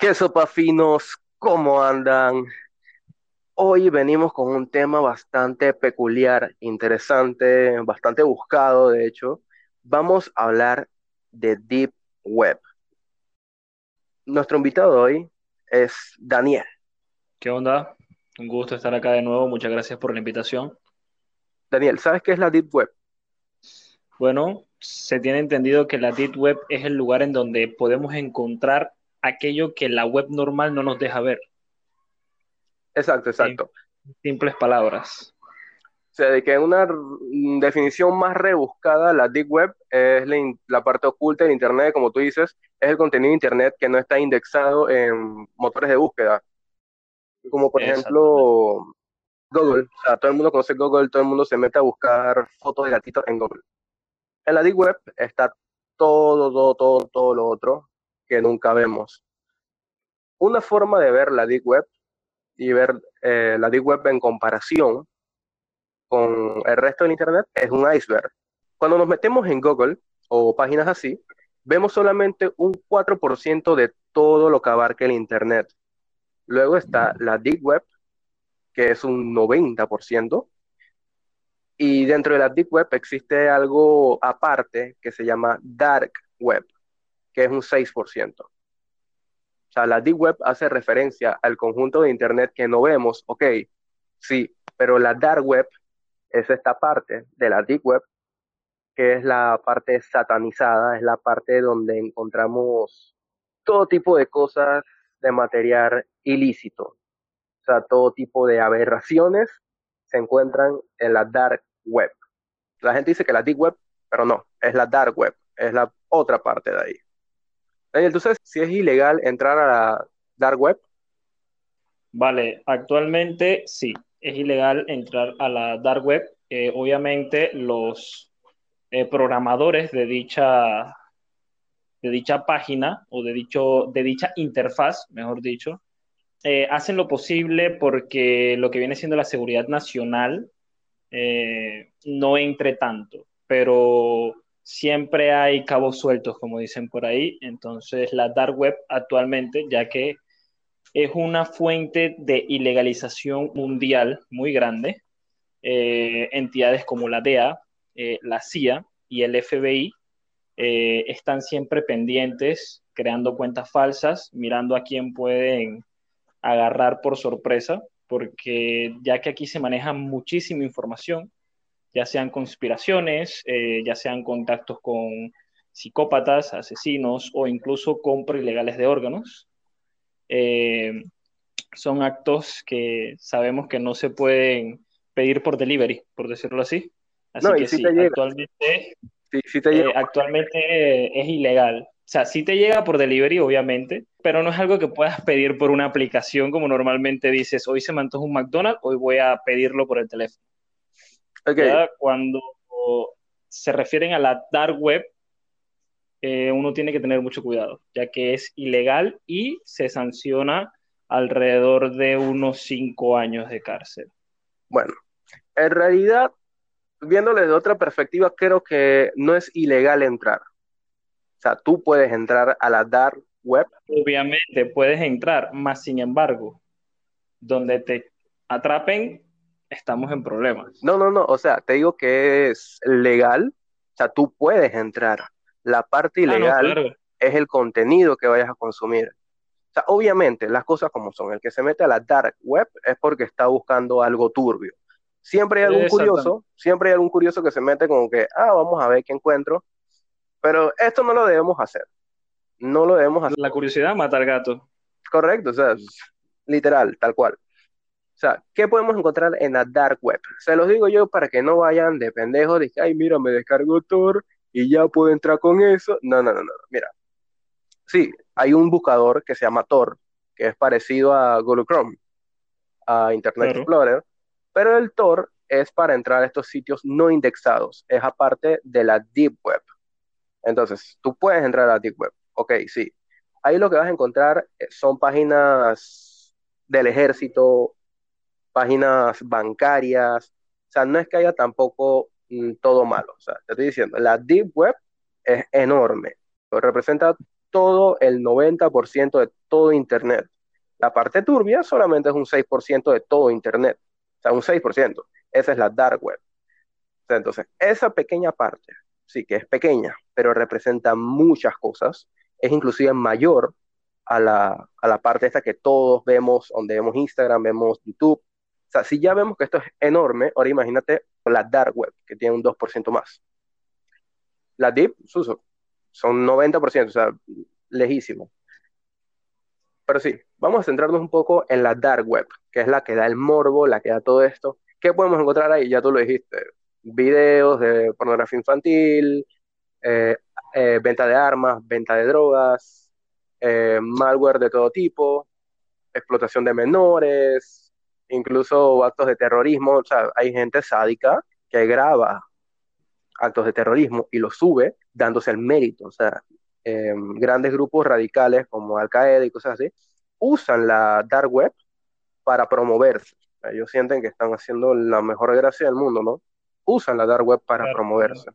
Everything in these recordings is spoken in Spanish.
¿Qué sopa finos? ¿Cómo andan? Hoy venimos con un tema bastante peculiar, interesante, bastante buscado, de hecho. Vamos a hablar de Deep Web. Nuestro invitado hoy es Daniel. ¿Qué onda? Un gusto estar acá de nuevo. Muchas gracias por la invitación. Daniel, ¿sabes qué es la Deep Web? Bueno, se tiene entendido que la Deep Web es el lugar en donde podemos encontrar aquello que la web normal no nos deja ver. Exacto, exacto. En simples palabras. O sea, de que una definición más rebuscada, la Deep Web es la, parte oculta de Internet, como tú dices, es el contenido de Internet que no está indexado en motores de búsqueda. Como por ejemplo Google. O sea, todo el mundo conoce Google, todo el mundo se mete a buscar fotos de gatitos en Google. En la Deep Web está todo, todo, todo, todo lo otro que nunca vemos. Una forma de ver la Deep Web y ver eh, la Deep Web en comparación con el resto del Internet es un iceberg. Cuando nos metemos en Google o páginas así, vemos solamente un 4% de todo lo que abarca el Internet. Luego está la Deep Web, que es un 90%. Y dentro de la Deep Web existe algo aparte que se llama Dark Web, que es un 6%. O sea, la Deep Web hace referencia al conjunto de Internet que no vemos, ok, sí, pero la Dark Web es esta parte de la Deep Web, que es la parte satanizada, es la parte donde encontramos todo tipo de cosas de material ilícito. O sea, todo tipo de aberraciones se encuentran en la Dark Web. La gente dice que la Deep Web, pero no, es la Dark Web, es la otra parte de ahí. Entonces, si es ilegal entrar a la dark web. Vale, actualmente sí, es ilegal entrar a la dark web. Eh, obviamente los eh, programadores de dicha, de dicha página o de, dicho, de dicha interfaz, mejor dicho, eh, hacen lo posible porque lo que viene siendo la seguridad nacional no entre tanto, pero siempre hay cabos sueltos, como dicen por ahí. Entonces, la dark web actualmente, ya que es una fuente de ilegalización mundial muy grande, eh, entidades como la DEA, eh, la CIA y el FBI eh, están siempre pendientes, creando cuentas falsas, mirando a quién pueden agarrar por sorpresa, porque ya que aquí se maneja muchísima información, ya sean conspiraciones, eh, ya sean contactos con psicópatas, asesinos o incluso compra ilegales de órganos. Eh, son actos que sabemos que no se pueden pedir por delivery, por decirlo así. Así que sí, actualmente, eh, actualmente es ilegal. O sea, sí te llega por delivery, obviamente, pero no es algo que puedas pedir por una aplicación como normalmente dices, hoy se me antoja un McDonald's, hoy voy a pedirlo por el teléfono. Cuando se refieren a la dark web, eh, uno tiene que tener mucho cuidado, ya que es ilegal y se sanciona alrededor de unos cinco años de cárcel. Bueno, en realidad, viéndole de otra perspectiva, creo que no es ilegal entrar. O sea, tú puedes entrar a la dark web. Obviamente puedes entrar, más sin embargo, donde te atrapen estamos en problemas. No, no, no, o sea, te digo que es legal, o sea, tú puedes entrar. La parte ah, ilegal es el contenido que vayas a consumir. O sea, obviamente, las cosas como son, el que se mete a la dark web es porque está buscando algo turbio. Siempre hay algún curioso, siempre hay algún curioso que se mete como que, ah, vamos a ver qué encuentro. Pero esto no lo debemos hacer. No lo debemos hacer. La curiosidad mata al gato. Correcto, o sea, literal, tal cual. O sea, ¿qué podemos encontrar en la dark web? Se los digo yo para que no vayan de pendejos, de que, ay, mira, me descargo Tor y ya puedo entrar con eso. No, no, no, no, mira. Sí, hay un buscador que se llama Tor, que es parecido a Google Chrome, a Internet Explorer, pero el Tor es para entrar a estos sitios no indexados, es aparte de la Deep Web. Entonces, tú puedes entrar a la Deep Web, ok, sí. Ahí lo que vas a encontrar eh, son páginas del ejército, páginas bancarias, o sea, no es que haya tampoco mm, todo malo, o sea, te estoy diciendo, la Deep Web es enorme, representa todo el 90% de todo Internet. La parte turbia solamente es un 6% de todo Internet. O sea, un 6%. Esa es la dark web. Entonces, esa pequeña parte, sí que es pequeña, pero representa muchas cosas, es inclusive mayor a la, a la parte esta que todos vemos, donde vemos Instagram, vemos YouTube. O sea, si ya vemos que esto es enorme, ahora imagínate la dark web, que tiene un 2% más. La deep, Suso, son 90%, o sea, lejísimo. Pero sí, vamos a centrarnos un poco en la dark web, que es la que da el morbo, la que da todo esto. ¿Qué podemos encontrar ahí? Ya tú lo dijiste, videos de pornografía infantil, eh, eh, venta de armas, venta de drogas, eh, malware de todo tipo, explotación de menores, incluso actos de terrorismo. O sea, hay gente sádica que graba actos de terrorismo y los sube dándose el mérito. O sea, grandes grupos radicales como Al Qaeda y cosas así usan la dark web para promoverse. Ellos sienten que están haciendo la mejor gracia del mundo, ¿no? Usan la dark web para promoverse.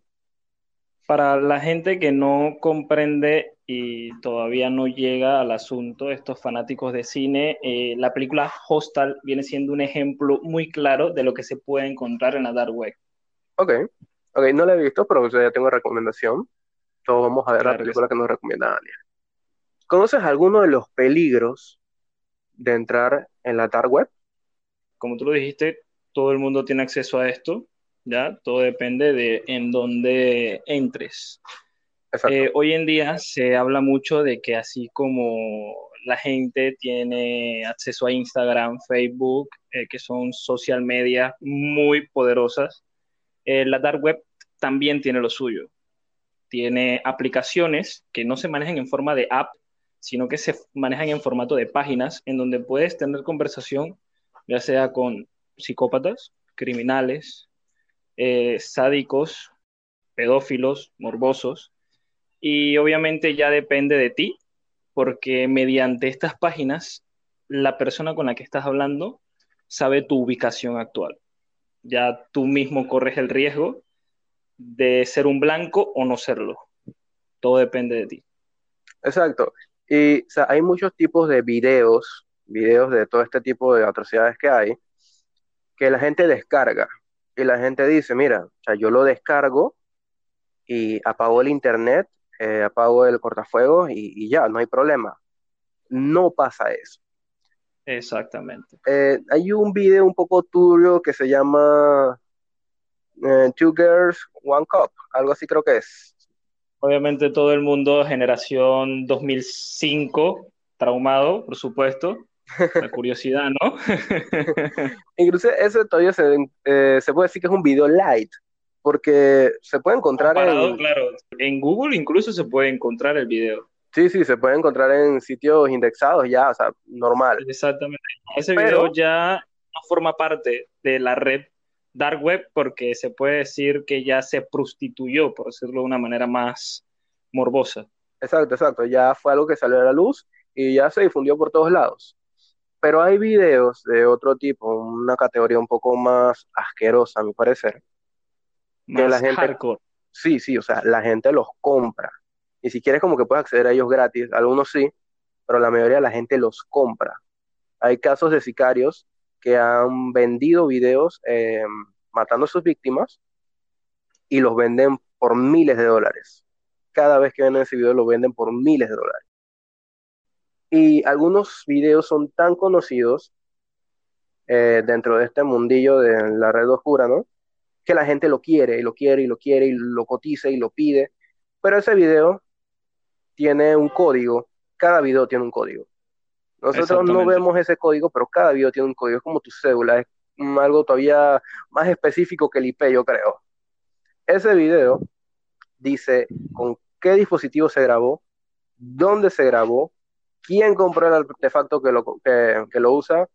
Para la gente que no comprende y todavía no llega al asunto, estos fanáticos de cine, eh, la película Hostal viene siendo un ejemplo muy claro de lo que se puede encontrar en la dark web. Ok, ok, no la he visto, pero ya tengo recomendación. Todos vamos a ver la película que nos recomienda Daniel. ¿Conoces alguno de los peligros de entrar en la dark web? Como tú lo dijiste, todo el mundo tiene acceso a esto, ¿ya? Todo depende de en dónde entres. Eh, hoy en día se habla mucho de que así como la gente tiene acceso a Instagram, Facebook, eh, que son social media muy poderosas, eh, la dark web también tiene lo suyo. Tiene aplicaciones que no se manejan en forma de app, sino que se manejan en formato de páginas en donde puedes tener conversación, ya sea con psicópatas, criminales, sádicos, pedófilos, morbosos, y obviamente ya depende de ti, porque mediante estas páginas, la persona con la que estás hablando sabe tu ubicación actual. Ya tú mismo corres el riesgo de ser un blanco o no serlo. Todo depende de ti. Exacto. Y hay muchos tipos de videos, videos de todo este tipo de atrocidades que hay, que la gente descarga. Y la gente dice, mira, o sea, yo lo descargo y apago el internet, eh, apago el cortafuegos y, ya, no hay problema. No pasa eso. Exactamente. Eh, hay un video un poco turbio que se llama eh, Two Girls, One Cup, algo así creo que es. Obviamente todo el mundo, generación 2005, traumado, por supuesto. La curiosidad, ¿no? Incluso eso todavía eh, se, puede decir que es un video light, porque se puede encontrar en... Claro, en Google incluso se puede encontrar el video. Sí, sí, se puede encontrar en sitios indexados ya, o sea, normal. Exactamente. Ese video ya no forma parte de la red dark web porque se puede decir que ya se prostituyó, por decirlo de una manera más morbosa. Exacto, exacto. Ya fue algo que salió a la luz y ya se difundió por todos lados. Pero hay videos de otro tipo, una categoría un poco más asquerosa, a mi parecer. Más la gente, hardcore. Sí, sí, o sea, la gente los compra. Y si quieres como que puedes acceder a ellos gratis, algunos sí, pero la mayoría de la gente los compra. Hay casos de sicarios que han vendido videos eh, matando a sus víctimas y los venden por miles de dólares. Cada vez que venden ese video lo venden por miles de dólares. Y algunos videos son tan conocidos eh, dentro de este mundillo de la red oscura, ¿no? Que la gente lo quiere y lo quiere y lo quiere y lo cotiza y lo pide. Pero ese video tiene un código. Cada video tiene un código. Nosotros no vemos ese código, pero cada video tiene un código, es como tu cédula, es algo todavía más específico que el IP, yo creo. Ese video dice con qué dispositivo se grabó, dónde se grabó, quién compró el artefacto que lo, que, lo usa.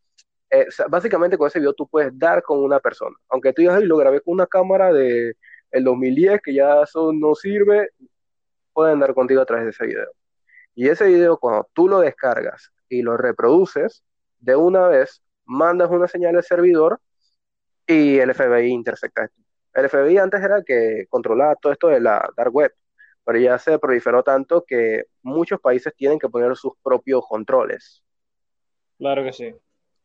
Eh, básicamente con ese video tú puedes dar con una persona. Aunque tú digas, lo grabé con una cámara de el 2010 que ya eso no sirve, pueden dar contigo a través de ese video. Y ese video cuando tú lo descargas y lo reproduces, de una vez mandas una señal al servidor y el FBI intercepta esto. El FBI antes era que controlaba todo esto de la dark web, pero ya se proliferó tanto que muchos países tienen que poner sus propios controles. Claro que sí.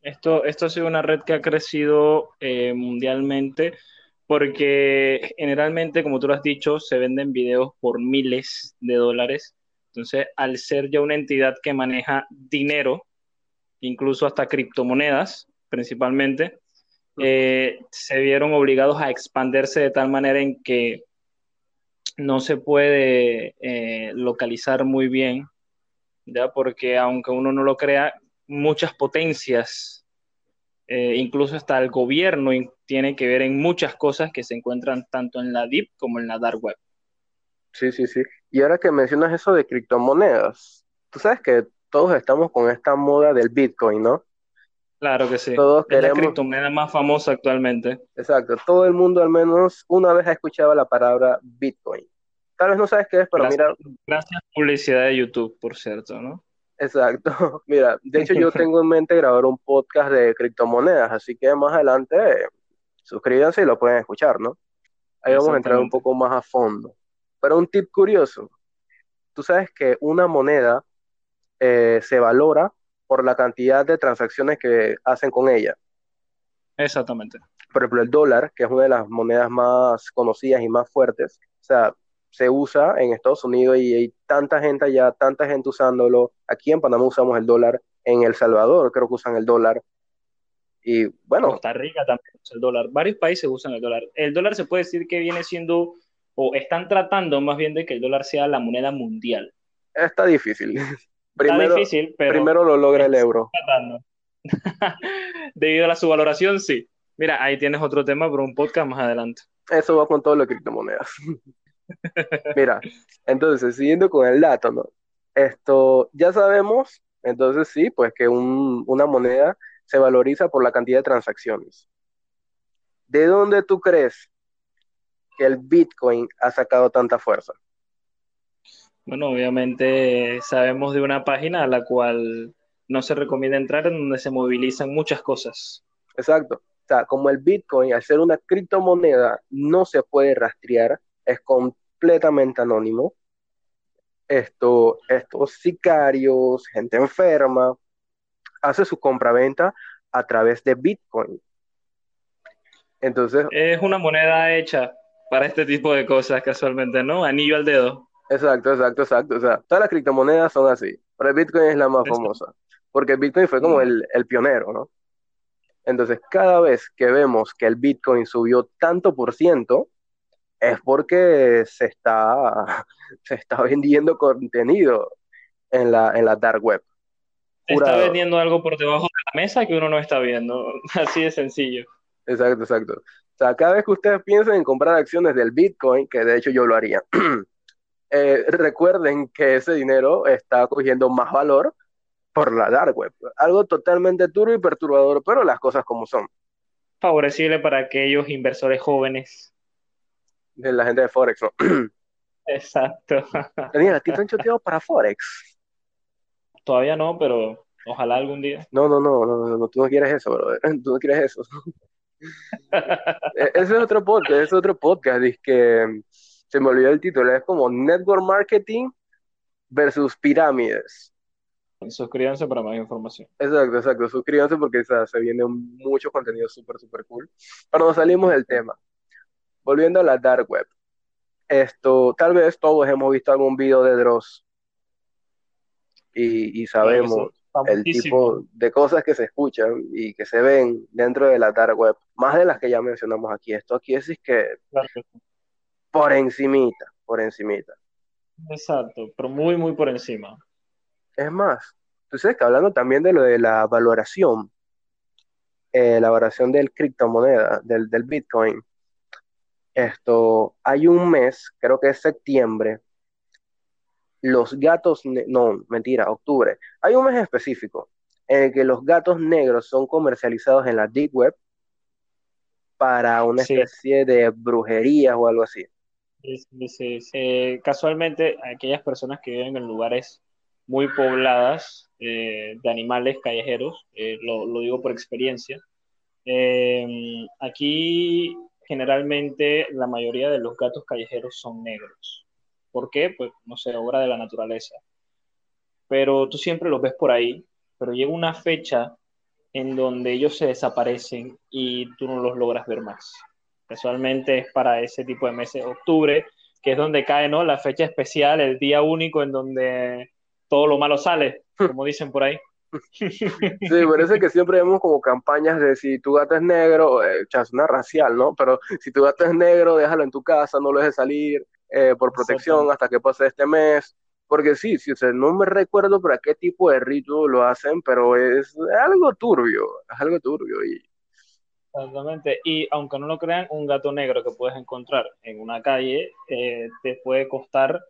Esto, esto ha sido una red que ha crecido eh, mundialmente porque generalmente, como tú lo has dicho, se venden videos por miles de dólares. Entonces, al ser ya una entidad que maneja dinero, incluso hasta criptomonedas principalmente, eh, se vieron obligados a expandirse de tal manera en que no se puede eh, localizar muy bien, ¿ya? porque aunque uno no lo crea, muchas potencias, eh, incluso hasta el gobierno tiene que ver en muchas cosas que se encuentran tanto en la Deep como en la Dark Web. Sí, sí, sí. Y ahora que mencionas eso de criptomonedas, tú sabes que todos estamos con esta moda del Bitcoin, ¿no? Claro que sí. Todos es queremos... la criptomoneda más famosa actualmente. Exacto. Todo el mundo al menos una vez ha escuchado la palabra Bitcoin. Tal vez no sabes qué es, pero gracias, mira. Gracias publicidad de YouTube, por cierto, ¿no? Exacto. Mira, de hecho yo tengo en mente grabar un podcast de criptomonedas, así que más adelante suscríbanse y lo pueden escuchar, ¿no? Ahí vamos a entrar un poco más a fondo. Pero un tip curioso. Tú sabes que una moneda eh, se valora por la cantidad de transacciones que hacen con ella. Exactamente. Por ejemplo, el dólar, que es una de las monedas más conocidas y más fuertes, o sea, se usa en Estados Unidos y hay tanta gente allá, tanta gente usándolo. Aquí en Panamá usamos el dólar, en El Salvador creo que usan el dólar. Y bueno. Costa Rica también usa el dólar. Varios países usan el dólar. El dólar se puede decir que viene siendo, o están tratando más bien de que el dólar sea la moneda mundial. Está difícil. Primero, Está difícil, pero. Primero lo logra el euro. Debido a la subvaloración, sí. Mira, ahí tienes otro tema por un podcast más adelante. Eso va con todo lo criptomonedas. Mira, entonces, siguiendo con el dato, ¿no? Esto, ya sabemos, entonces sí, pues que un, una moneda se valoriza por la cantidad de transacciones. ¿De dónde tú crees que el Bitcoin ha sacado tanta fuerza? Bueno, obviamente sabemos de una página a la cual no se recomienda entrar en donde se movilizan muchas cosas. Exacto. O sea, como el Bitcoin, al ser una criptomoneda, no se puede rastrear, es completamente anónimo. Esto, estos sicarios, gente enferma, hace su compraventa a través de Bitcoin. Entonces. Es una moneda hecha para este tipo de cosas, casualmente, ¿no? Anillo al dedo. Exacto, exacto, exacto. O sea, todas las criptomonedas son así, pero el Bitcoin es la más famosa, porque el Bitcoin fue como mm. el, el pionero, ¿no? Entonces, cada vez que vemos que el Bitcoin subió tanto por ciento, es porque se está, se está vendiendo contenido en la, en la dark web. Está vendiendo algo por debajo de la mesa que uno no está viendo, así de sencillo. Exacto, exacto. O sea, cada vez que ustedes piensen en comprar acciones del Bitcoin, que de hecho yo lo haría, eh, recuerden que ese dinero está cogiendo más valor por la dark web. Algo totalmente duro y perturbador, pero las cosas como son. Favorecible para aquellos inversores jóvenes de la gente de Forex, ¿no? Exacto. Daniel, ¿a ti te han choteado para Forex? Todavía no, pero ojalá algún día. No, no, no, no, no, tú no quieres eso, bro. Tú no quieres eso. Ese es otro podcast, ese es otro podcast, es que se me olvidó el título, es como Network Marketing versus Pirámides. Suscríbanse para más información. Exacto, exacto, suscríbanse porque se viene mucho contenido súper, súper cool. Pero nos salimos del tema volviendo a la dark web, esto, tal vez todos hemos visto algún video de Dross y, sabemos el tipo de cosas que se escuchan y que se ven dentro de la dark web, más de las que ya mencionamos aquí. Esto aquí es, que por encimita, por encimita. Exacto, pero muy, muy por encima. Es más, tú sabes que hablando también de lo de la valoración, eh, la valoración del criptomoneda, del, del Bitcoin, esto, hay un mes, creo que es septiembre, los gatos, no, mentira, octubre, hay un mes específico en el que los gatos negros son comercializados en la Deep Web para una especie de brujería o algo así. Sí, sí, sí. casualmente, aquellas personas que viven en lugares muy pobladas eh, de animales callejeros, eh, lo, lo, digo por experiencia, eh, aquí generalmente la mayoría de los gatos callejeros son negros. ¿Por qué? Pues no sé, obra de la naturaleza. Pero tú siempre los ves por ahí, pero llega una fecha en donde ellos se desaparecen y tú no los logras ver más. Casualmente es para ese tipo de meses, octubre, que es donde cae ¿no? la fecha especial, el día único en donde todo lo malo sale, como dicen por ahí. Sí, parece que siempre vemos como campañas de si tu gato es negro, eh, es una racial, ¿no? Pero si tu gato es negro, déjalo en tu casa, no lo dejes salir eh, por protección hasta que pase este mes. Porque sí, sí, no me recuerdo para qué tipo de rito lo hacen, pero es algo turbio, es algo turbio. Y... Exactamente, y aunque no lo crean, un gato negro que puedes encontrar en una calle eh, te puede costar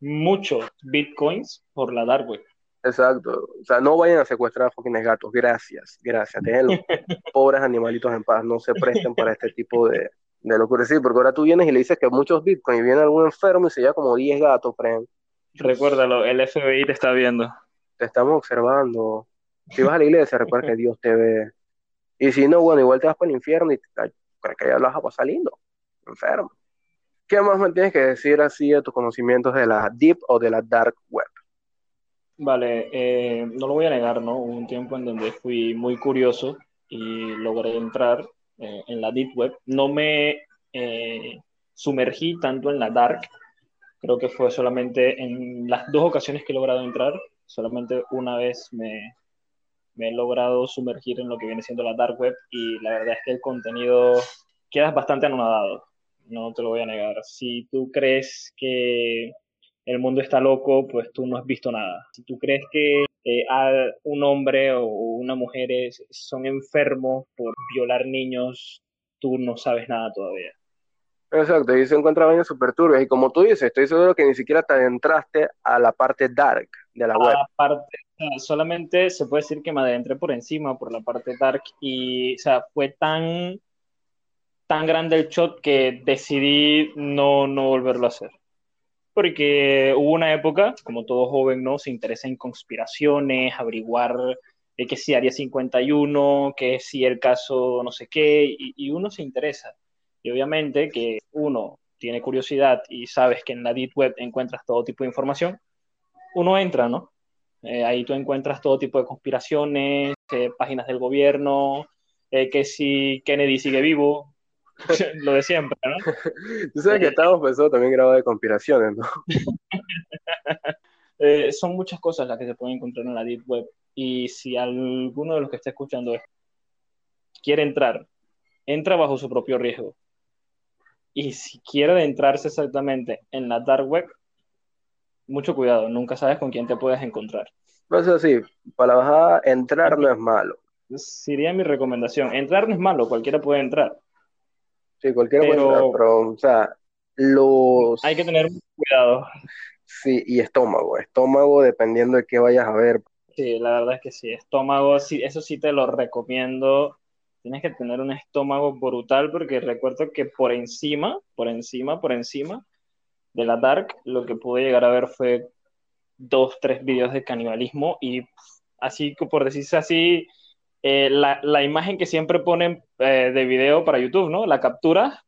muchos bitcoins por la dark web. Exacto. O sea, no vayan a secuestrar a fucking gatos. Gracias, gracias. Dejen los pobres animalitos en paz. No se presten para este tipo de, de locura. Sí, porque ahora tú vienes y le dices que muchos bitcoins y viene algún enfermo y se lleva como 10 gatos, friend. Recuérdalo, el FBI te está viendo. Te estamos observando. Si vas a la iglesia, recuerda que Dios te ve. Y si no, bueno, igual te vas para el infierno y crees que ya lo vas a pasar lindo. Enfermo. ¿Qué más me tienes que decir así de tus conocimientos de la Deep o de la Dark Web? Vale, eh, no lo voy a negar, ¿no? Hubo un tiempo en donde fui muy curioso y logré entrar eh, en la Deep Web. No me eh, sumergí tanto en la Dark, creo que fue solamente en las dos ocasiones que he logrado entrar, solamente una vez me, me he logrado sumergir en lo que viene siendo la Dark Web y la verdad es que el contenido quedas bastante anonadado, no te lo voy a negar. Si tú crees que el mundo está loco, pues tú no has visto nada. Si tú crees que eh, un hombre o una mujer son enfermos por violar niños, tú no sabes nada todavía. Exacto, y se encuentran vainas súper turbias. Y como tú dices, estoy seguro que ni siquiera te adentraste a la parte dark de la web. parte, solamente se puede decir que me adentré por encima, por la parte dark. Y, o sea, fue tan, tan grande el shot que decidí no, no volverlo a hacer porque hubo una época, como todo joven, ¿no? Se interesa en conspiraciones, averiguar de qué si Área 51, que si el caso no sé qué, y, uno se interesa. Y obviamente que uno tiene curiosidad y sabes que en la Deep Web encuentras todo tipo de información, uno entra, ¿no? Eh, ahí tú encuentras todo tipo de conspiraciones, eh, páginas del gobierno, eh, que si Kennedy sigue vivo, lo de siempre, ¿no? Tú sabes que estamos pensando también grabado de conspiraciones, ¿no? Eh, son muchas cosas las que se pueden encontrar en la Deep Web. Y si alguno de los que está escuchando esto quiere entrar, entra bajo su propio riesgo. Y si quiere adentrarse exactamente en la Dark Web, mucho cuidado, nunca sabes con quién te puedes encontrar. No es así, para la bajada, entrar no es malo. Sería mi recomendación. Entrar no es malo, cualquiera puede entrar. Sí, cualquiera pero, pero, o sea, los... Hay que tener cuidado. Sí, y estómago, estómago dependiendo de qué vayas a ver. Sí, la verdad es que sí, estómago, sí, eso sí te lo recomiendo. Tienes que tener un estómago brutal porque recuerdo que por encima, por encima, por encima de la Dark, lo que pude llegar a ver fue dos, tres videos de canibalismo y así, por decirse así, eh, la, la, imagen que siempre ponen eh, de video para YouTube, ¿no? La captura,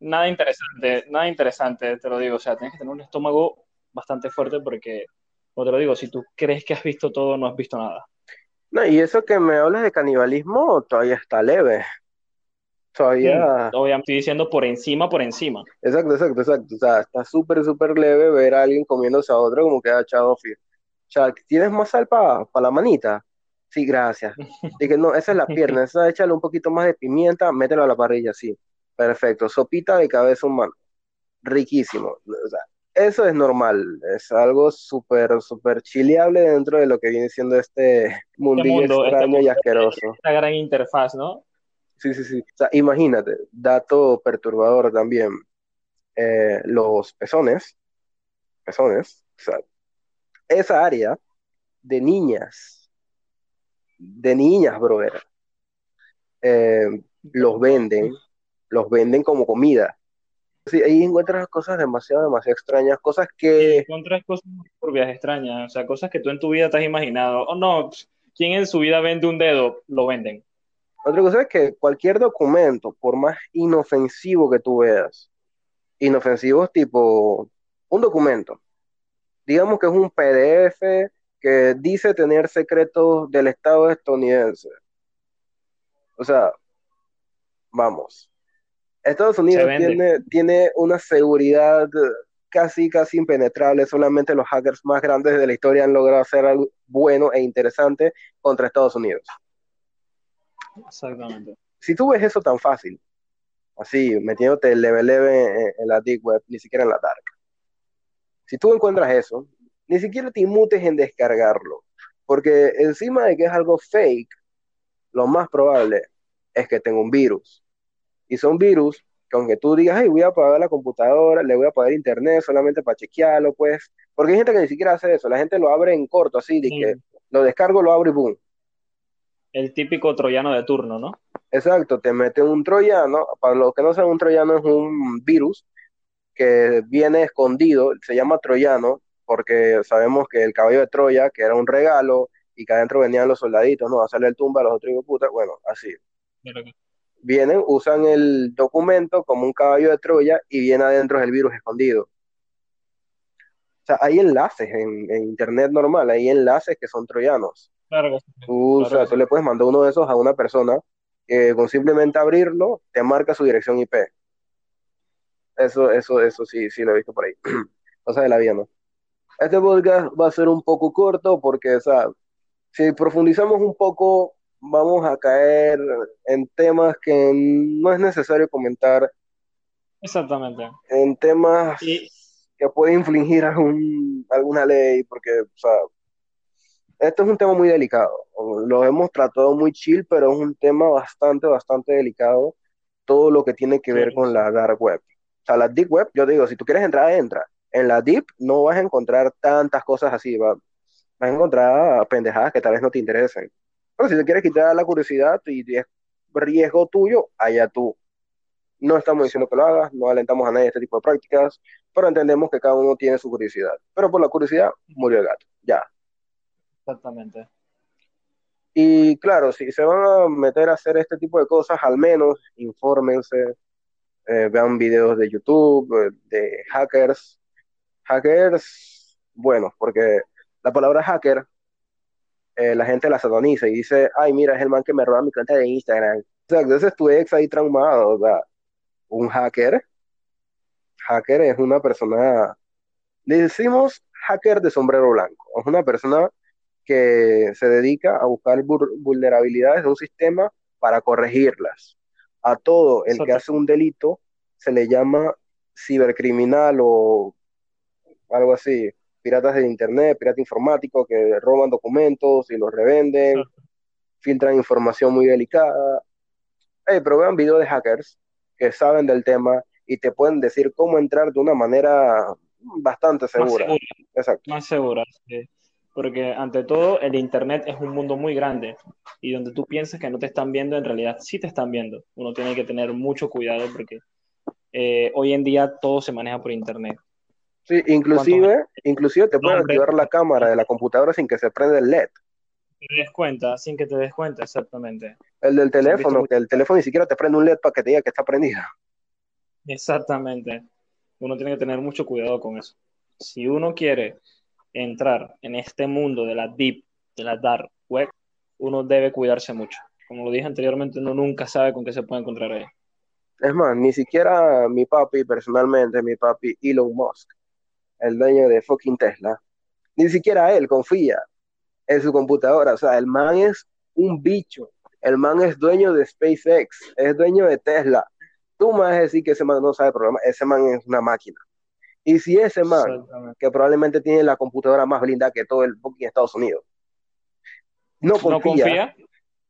nada interesante, nada interesante, te lo digo. O sea, tienes que tener un estómago bastante fuerte porque, como te lo digo, si tú crees que has visto todo, no has visto nada. No, y eso que me hablas de canibalismo todavía está leve. Todavía. obviamente estoy diciendo por encima, por encima. Exacto, exacto, exacto. O sea, está súper, súper leve ver a alguien comiéndose a otro como que ha echado O sea, ¿tienes más sal para la manita? Sí, gracias. Dije, no, esa es la pierna, esa échale un poquito más de pimienta, mételo a la parrilla, sí. Perfecto. Sopita de cabeza humana. Riquísimo. O sea, eso es normal, es algo súper, súper chileable dentro de lo que viene siendo este, este mundillo este extraño y asqueroso. Esta gran interfaz, ¿no? Sí, sí, sí. O sea, imagínate, dato perturbador también. Eh, los pezones, pezones, o sea, esa área de niñas de niñas, brother. Eh, los venden, los venden como comida. Sí, ahí encuentras cosas demasiado, demasiado extrañas, cosas que... encuentras cosas muy propias, extrañas, o sea, cosas que tú en tu vida te has imaginado. Oh, no, ¿quién en su vida vende un dedo? Lo venden. Otra cosa es que cualquier documento, por más inofensivo que tú veas, inofensivos tipo un documento, digamos que es un PDF que dice tener secretos del Estado estadounidense. O sea, vamos. Estados Unidos tiene, tiene una seguridad casi, casi impenetrable. Solamente los hackers más grandes de la historia han logrado hacer algo bueno e interesante contra Estados Unidos. Exactamente. Si tú ves eso tan fácil, así, metiéndote el level en, en la deep web, ni siquiera en la dark. Si tú encuentras eso, ni siquiera te inmutes en descargarlo, porque encima de que es algo fake, lo más probable es que tenga un virus. Y son virus que aunque tú digas, hey, voy a apagar la computadora, le voy a apagar internet solamente para chequearlo, pues, porque hay gente que ni siquiera hace eso, la gente lo abre en corto, así, de que lo descargo, lo abro y boom. El típico troyano de turno, ¿no? Exacto, te mete un troyano, para los que no saben, un troyano es un virus que viene escondido, se llama troyano, porque sabemos que el caballo de Troya, que era un regalo, y que adentro venían los soldaditos, ¿no? A hacerle el tumba a los otros putas, bueno, así. Vienen, usan el documento como un caballo de Troya y viene adentro el virus escondido. O sea, hay enlaces en, internet normal, hay enlaces que son troyanos. Claro, tú, o sea, tú le puedes mandar uno de esos a una persona que con simplemente abrirlo te marca su dirección IP. Eso, eso, eso sí, sí lo he visto por ahí. Cosa de la vida, ¿no? Este podcast va a ser un poco corto porque, o sea, si profundizamos un poco, vamos a caer en temas que no es necesario comentar. Exactamente. En temas que pueden infligir algún, alguna ley, porque, o sea, esto es un tema muy delicado. Lo hemos tratado muy chill, pero es un tema bastante, bastante delicado. Todo lo que tiene que ver con la dark web. O sea, la deep web, yo digo, si tú quieres entrar, entra. En la deep no vas a encontrar tantas cosas así, va, vas a encontrar pendejadas que tal vez no te interesen. Pero si te quieres quitar la curiosidad y es riesgo tuyo, allá tú. No estamos diciendo que lo hagas, no alentamos a nadie a este tipo de prácticas, pero entendemos que cada uno tiene su curiosidad. Pero por la curiosidad murió el gato, ya. Exactamente. Y claro, si se van a meter a hacer este tipo de cosas, al menos infórmense, eh, vean videos de YouTube, eh, de hackers. Hackers, bueno, porque la palabra hacker, eh, la gente la sataniza y dice, ay, mira, es el man que me roba mi cuenta de Instagram. O sea, entonces tu ex ahí traumado, o sea, un hacker, hacker es una persona, le decimos hacker de sombrero blanco, es una persona que se dedica a buscar vulnerabilidades de un sistema para corregirlas. A todo el que hace un delito se le llama cibercriminal o algo así piratas de internet, pirata informático que roban documentos y los revenden, filtran información muy delicada. pero vean videos de hackers que saben del tema y te pueden decir cómo entrar de una manera bastante segura. Más segura. Exacto. Más segura, Porque ante todo, el Internet es un mundo muy grande y donde tú piensas que no te están viendo, en realidad sí te están viendo. Uno tiene que tener mucho cuidado porque eh, hoy en día todo se maneja por Internet. Sí, inclusive, inclusive te pueden activar la cámara de la computadora sin que se prenda el LED. Te des cuenta, sin que te des cuenta, exactamente. El del teléfono, que el teléfono ni siquiera te prende un LED para que te diga que está prendido. Exactamente. Uno tiene que tener mucho cuidado con eso. Si uno quiere entrar en este mundo de la deep, de la dark web, uno debe cuidarse mucho. Como lo dije anteriormente, uno nunca sabe con qué se puede encontrar ahí. Es más, ni siquiera mi papi, personalmente, mi papi Elon Musk, el dueño de fucking Tesla, ni siquiera él confía en su computadora. O sea, el man es un bicho. El man es dueño de SpaceX, es dueño de Tesla. Tú me vas a decir que ese man no sabe programa, ese man es una máquina. Y si ese man, que probablemente tiene la computadora más blinda que todo el fucking Estados Unidos, no confía,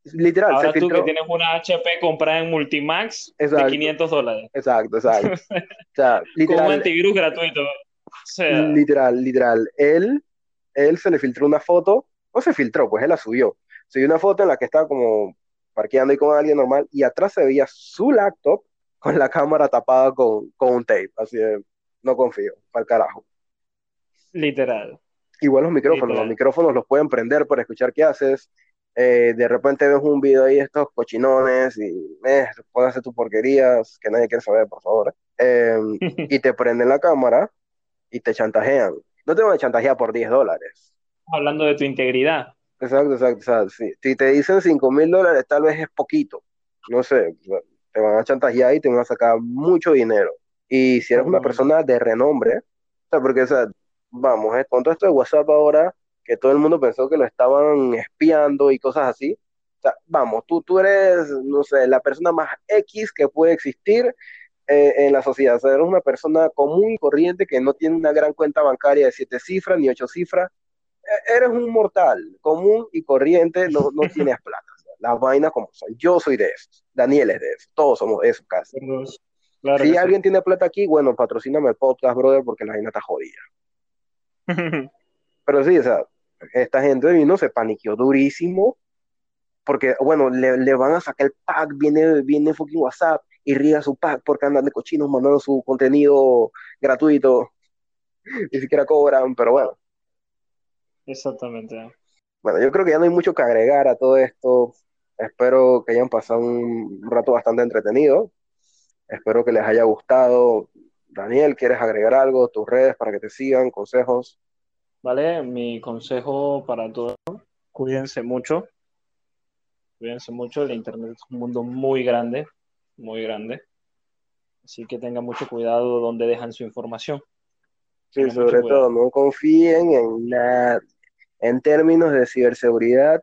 literal, Ahora tú que tienes una HP comprada en Multimax de 500 dólares. Exacto, exacto. o sea, literal, Con un antivirus gratuito. Literal, literal. Él, él se le filtró una foto, no se filtró, pues él la subió. Subió una foto en la que estaba como parqueando ahí con alguien normal y atrás se veía su laptop con la cámara tapada con, un tape. Así de, no confío, para el carajo. Literal. Igual los micrófonos, los micrófonos los pueden prender para escuchar qué haces. Eh, de repente ves un video ahí de estos cochinones y eh, hacer tus porquerías que nadie quiere saber, por favor. Eh. Em, y te prenden la cámara y te chantajean. No te van a chantajear por 10 dólares. Hablando de tu integridad. Exacto, exacto. si, te dicen 5 mil dólares, tal vez es poquito. No sé, te van a chantajear y te van a sacar mucho dinero. Y si eres una persona de renombre, o sea, porque, o sea, vamos, eh, con todo esto de WhatsApp ahora, que todo el mundo pensó que lo estaban espiando y cosas así, o sea, vamos, tú, tú eres, no sé, la persona más X que puede existir eh, en la sociedad. O sea, eres una persona común y corriente que no tiene una gran cuenta bancaria de siete cifras ni ocho cifras. E, eres un mortal común y corriente, no, no tienes plata. las vainas como son. Yo soy de esos. Daniel es de esos. Todos somos de esos casi. si alguien tiene plata aquí, bueno, patrocíname el podcast, brother, porque la vaina está jodida. Pero sí, o sea, esta gente vino, se paniqueó durísimo, porque, bueno, le, le, van a sacar el pack, viene, viene fucking WhatsApp, y riega su pack porque andan de cochinos mandando su contenido gratuito, ni siquiera cobran, pero bueno. Exactamente. Bueno, yo creo que ya no hay mucho que agregar a todo esto. Espero que hayan pasado un rato bastante entretenido. Espero que les haya gustado. Daniel, ¿quieres agregar algo? Tus redes para que te sigan, consejos. Vale, mi consejo para todos, cuídense mucho. Cuídense mucho, el Internet es un mundo muy grande muy grande. Así que tengan mucho cuidado donde dejan su información. Sí, sobre todo, no confíen en nada. En términos de ciberseguridad,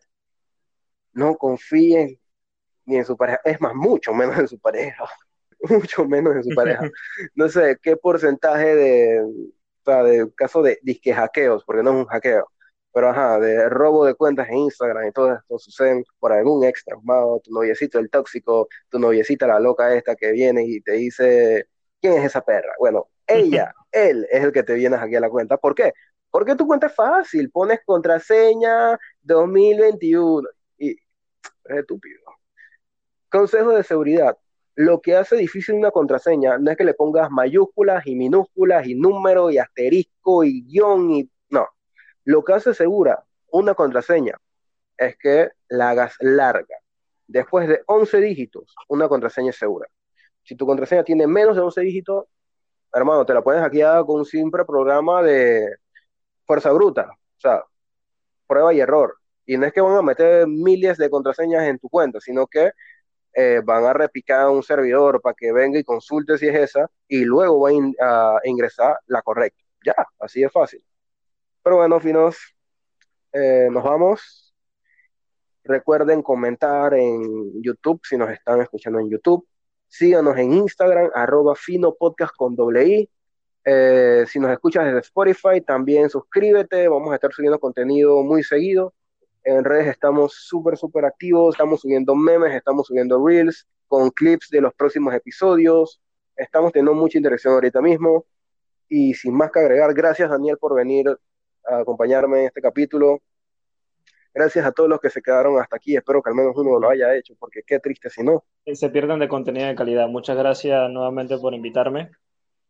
no confíen ni en su pareja. Es más, mucho menos en su pareja. mucho menos en su pareja. No sé qué porcentaje de, o sea, de caso de disque hackeos, porque no es un hackeo, pero ajá, de robo de cuentas en Instagram y todo esto suceden por algún ex traumado, tu noviecito el tóxico, tu noviecita la loca esta que viene y te dice, ¿quién es esa perra? Bueno, ella, él es el que te viene aquí a la cuenta. ¿Por qué? Porque tu cuenta es fácil, pones contraseña 2021 y es estúpido. Consejo de seguridad. Lo que hace difícil una contraseña no es que le pongas mayúsculas y minúsculas y número y asterisco y guion y lo que hace segura una contraseña es que la hagas larga. Después de 11 dígitos, una contraseña es segura. Si tu contraseña tiene menos de 11 dígitos, hermano, te la puedes hackear con un simple programa de fuerza bruta. O sea, prueba y error. Y no es que van a meter miles de contraseñas en tu cuenta, sino que eh, van a repicar un servidor para que venga y consulte si es esa, y luego va a ingresar la correcta. Ya, así es fácil. Pero bueno, finos, eh, nos vamos. Recuerden comentar en YouTube si nos están escuchando en YouTube. Síganos en Instagram, arroba fino podcast con doble I. Eh, si nos escuchas desde Spotify, también suscríbete. Vamos a estar subiendo contenido muy seguido. En redes estamos súper, súper activos. Estamos subiendo memes, estamos subiendo reels con clips de los próximos episodios. Estamos teniendo mucha interacción ahorita mismo. Y sin más que agregar, gracias Daniel por venir a acompañarme en este capítulo. Gracias a todos los que se quedaron hasta aquí. Espero que al menos uno lo haya hecho, porque qué triste si no. Se pierden de contenido de calidad. Muchas gracias nuevamente por invitarme.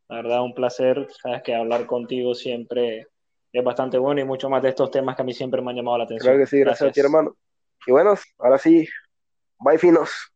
La verdad, un placer. Sabes que hablar contigo siempre es bastante bueno y mucho más de estos temas que a mí siempre me han llamado la atención. Claro que sí, gracias, gracias. a ti, hermano. Y bueno, ahora sí, bye finos.